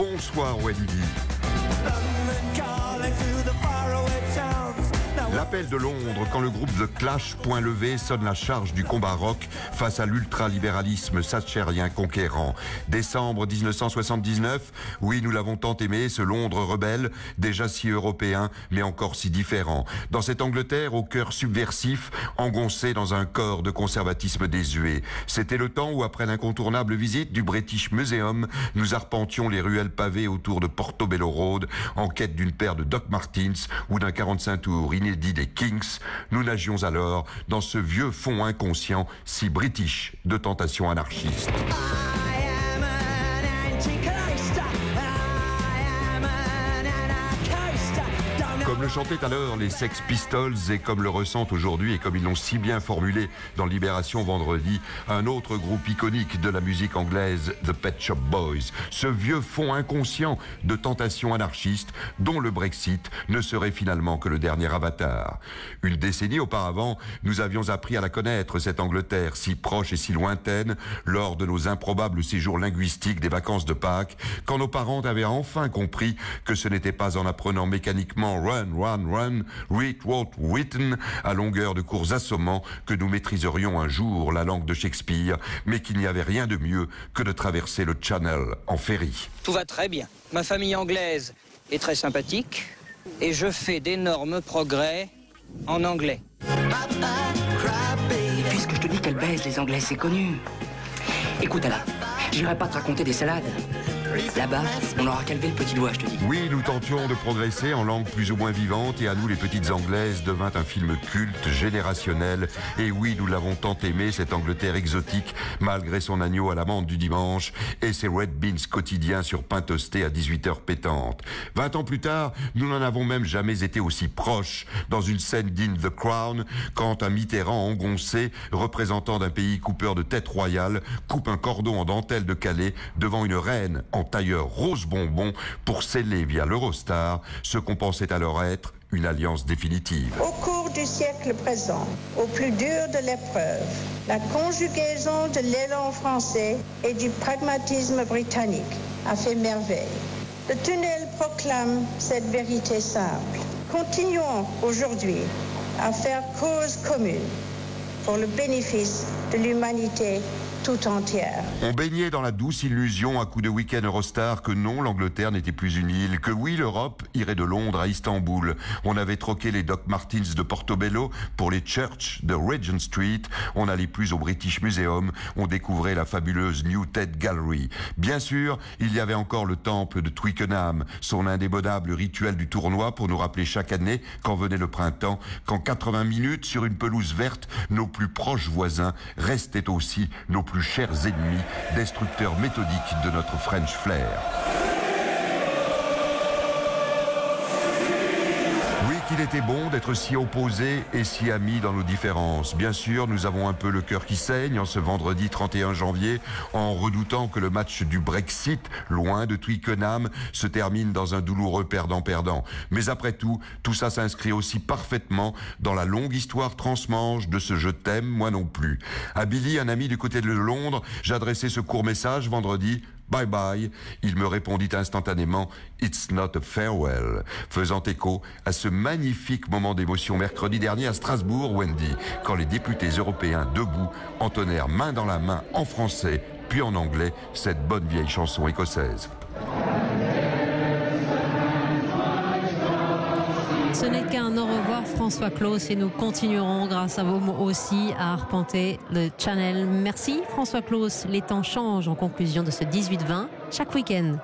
Bonsoir Wendy. L'appel de Londres quand le groupe The Clash, point levé, sonne la charge du combat rock face à l'ultralibéralisme satchérien conquérant. Décembre 1979, oui, nous l'avons tant aimé, ce Londres rebelle, déjà si européen, mais encore si différent. Dans cette Angleterre au cœur subversif, engoncé dans un corps de conservatisme désuet. C'était le temps où, après l'incontournable visite du British Museum, nous arpentions les ruelles pavées autour de Portobello Road en quête d'une paire de Doc Martens ou d'un 45 tours inédit dit des Kings, nous nagions alors dans ce vieux fond inconscient si british de tentation anarchiste. Comme le chantaient alors les Sex Pistols et comme le ressentent aujourd'hui et comme ils l'ont si bien formulé dans Libération vendredi, un autre groupe iconique de la musique anglaise, The Pet Shop Boys. Ce vieux fond inconscient de tentation anarchiste dont le Brexit ne serait finalement que le dernier avatar. Une décennie auparavant, nous avions appris à la connaître, cette Angleterre si proche et si lointaine, lors de nos improbables séjours linguistiques des vacances de Pâques, quand nos parents avaient enfin compris que ce n'était pas en apprenant mécaniquement Run, Run, Run, Read, Wrote, Written, à longueur de cours assommants, que nous maîtriserions un jour la langue de Shakespeare, mais qu'il n'y avait rien de mieux que de traverser le Channel en ferry. Tout va très bien. Ma famille anglaise est très sympathique et je fais d'énormes progrès en anglais. Puisque je te dis qu'elle baise les Anglais, c'est connu. Écoute, Alain, j'irai pas te raconter des salades. Là-bas, on lever le petit doigt, je te dis. Oui, nous tentions de progresser en langue plus ou moins vivante et à nous les petites anglaises devint un film culte, générationnel. Et oui, nous l'avons tant aimé, cette Angleterre exotique, malgré son agneau à l'amande du dimanche et ses red beans quotidiens sur pain toasté à 18h pétantes. Vingt ans plus tard, nous n'en avons même jamais été aussi proches dans une scène digne The Crown quand un Mitterrand engoncé, représentant d'un pays coupeur de tête royale, coupe un cordon en dentelle de Calais devant une reine tailleur rose bonbon pour sceller via l'Eurostar ce qu'on pensait alors être une alliance définitive. Au cours du siècle présent, au plus dur de l'épreuve, la conjugaison de l'élan français et du pragmatisme britannique a fait merveille. Le tunnel proclame cette vérité simple. Continuons aujourd'hui à faire cause commune pour le bénéfice de l'humanité On baignait dans la douce illusion à coup de week-end Eurostar que non, l'Angleterre n'était plus une île, que oui, l'Europe irait de Londres à Istanbul. On avait troqué les Doc Martens de Portobello pour les Church de Regent Street. On n'allait plus au British Museum. On découvrait la fabuleuse New Ted Gallery. Bien sûr, il y avait encore le temple de Twickenham, son indémodable rituel du tournoi pour nous rappeler chaque année, quand venait le printemps, qu'en 80 minutes sur une pelouse verte, nos plus proches voisins restaient aussi nos plus chers ennemis, destructeurs méthodiques de notre French flair. Qu'il était bon d'être si opposés et si amis dans nos différences. Bien sûr, nous avons un peu le cœur qui saigne en ce vendredi 31 janvier, en redoutant que le match du Brexit, loin de Twickenham, se termine dans un douloureux perdant-perdant. Mais après tout, tout ça s'inscrit aussi parfaitement dans la longue histoire transmanche de ce je t'aime, moi non plus. À Billy, un ami du côté de Londres, j'adressais ce court message vendredi Bye bye. Il me répondit instantanément It's not a farewell, faisant écho à ce magnifique moment d'émotion mercredi dernier à Strasbourg, Wendy, quand les députés européens debout entonnèrent main dans la main en français puis en anglais cette bonne vieille chanson écossaise. Ce n'est qu'un au revoir François Claus et nous continuerons grâce à vous aussi à arpenter le channel. Merci François Claus. Les temps changent en conclusion de ce 18-20 chaque week-end.